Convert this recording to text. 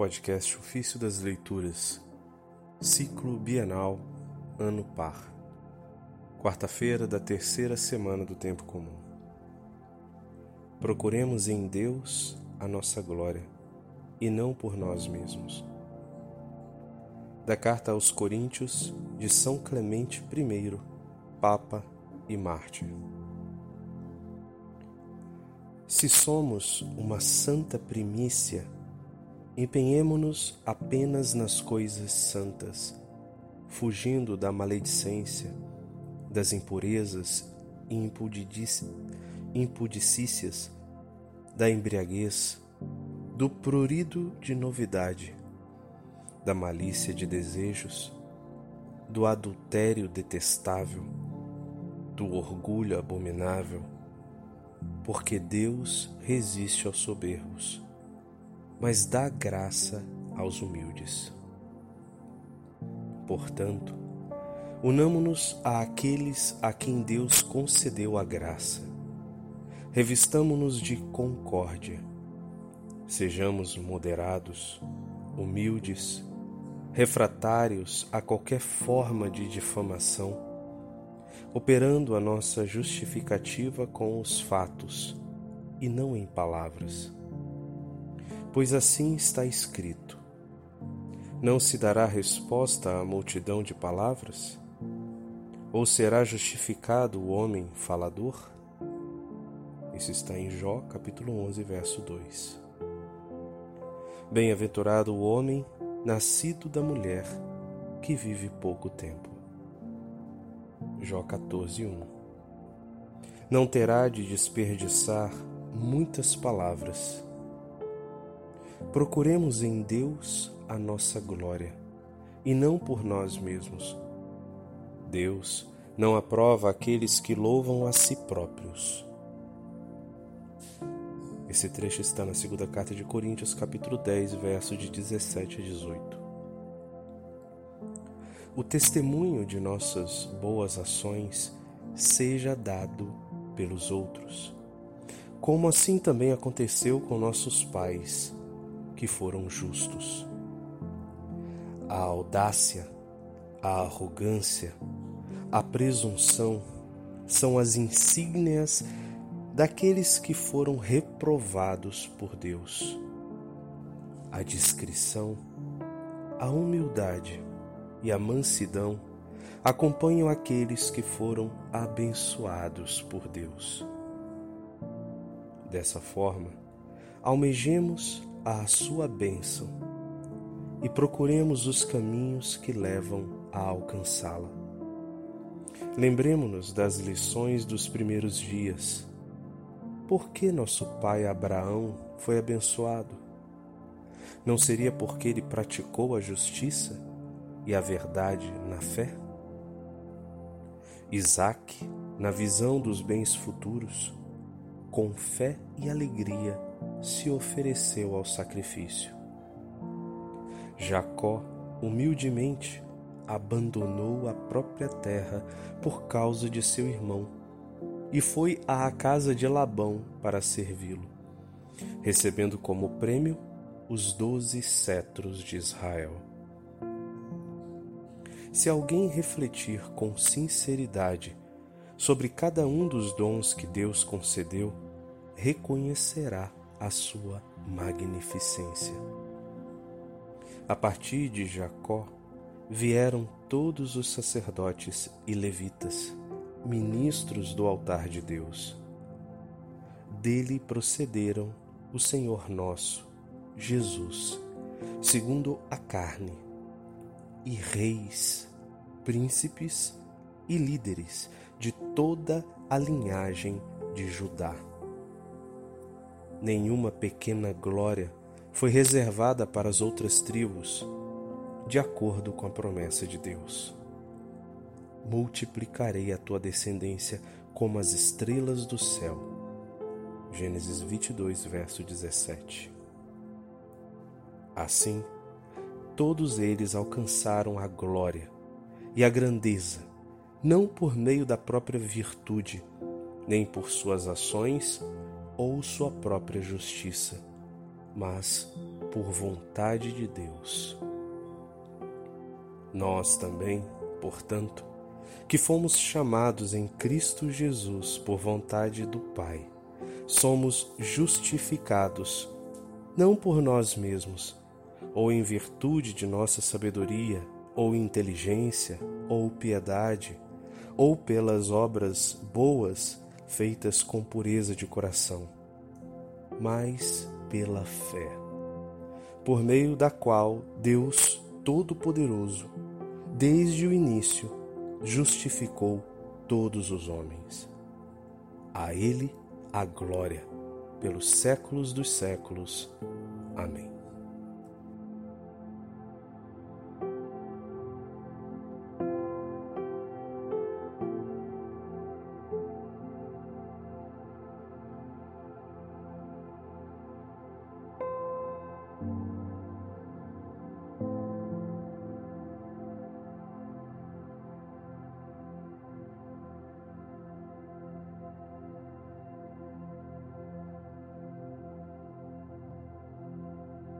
Podcast Ofício das Leituras, Ciclo Bienal, Ano Par. Quarta-feira da terceira semana do Tempo Comum. Procuremos em Deus a nossa glória e não por nós mesmos. Da Carta aos Coríntios de São Clemente I, Papa e Mártir. Se somos uma santa primícia, empenhemo-nos apenas nas coisas santas, fugindo da maledicência, das impurezas e impudicícias, da embriaguez, do prurido de novidade, da malícia de desejos, do adultério detestável, do orgulho abominável porque Deus resiste aos soberbos, mas dá graça aos humildes. Portanto, unamo-nos àqueles a quem Deus concedeu a graça. Revistamo-nos de concórdia. Sejamos moderados, humildes, refratários a qualquer forma de difamação operando a nossa justificativa com os fatos e não em palavras. Pois assim está escrito: Não se dará resposta à multidão de palavras? Ou será justificado o homem falador? Isso está em Jó, capítulo 11, verso 2. Bem-aventurado o homem nascido da mulher que vive pouco tempo. Jó 14:1. Não terá de desperdiçar muitas palavras. Procuremos em Deus a nossa glória e não por nós mesmos. Deus não aprova aqueles que louvam a si próprios. Esse trecho está na segunda carta de Coríntios, capítulo 10, verso de 17 a 18 o testemunho de nossas boas ações seja dado pelos outros. Como assim também aconteceu com nossos pais, que foram justos. A audácia, a arrogância, a presunção são as insígnias daqueles que foram reprovados por Deus. A discrição, a humildade, e a mansidão acompanham aqueles que foram abençoados por Deus. Dessa forma, almejemos a sua bênção e procuremos os caminhos que levam a alcançá-la. Lembremos-nos das lições dos primeiros dias. Por que nosso pai Abraão foi abençoado? Não seria porque ele praticou a justiça e a verdade na fé? Isaac, na visão dos bens futuros, com fé e alegria se ofereceu ao sacrifício. Jacó, humildemente, abandonou a própria terra por causa de seu irmão e foi à casa de Labão para servi-lo, recebendo como prêmio os doze cetros de Israel. Se alguém refletir com sinceridade sobre cada um dos dons que Deus concedeu, reconhecerá a sua magnificência. A partir de Jacó vieram todos os sacerdotes e levitas, ministros do altar de Deus. Dele procederam o Senhor nosso, Jesus, segundo a carne e reis, príncipes e líderes de toda a linhagem de Judá. Nenhuma pequena glória foi reservada para as outras tribos, de acordo com a promessa de Deus. Multiplicarei a tua descendência como as estrelas do céu. Gênesis 22, verso 17. Assim, todos eles alcançaram a glória e a grandeza, não por meio da própria virtude, nem por suas ações ou sua própria justiça, mas por vontade de Deus. Nós também, portanto, que fomos chamados em Cristo Jesus por vontade do Pai, somos justificados, não por nós mesmos, ou em virtude de nossa sabedoria, ou inteligência, ou piedade, ou pelas obras boas feitas com pureza de coração, mas pela fé, por meio da qual Deus Todo-Poderoso, desde o início, justificou todos os homens. A Ele a glória pelos séculos dos séculos.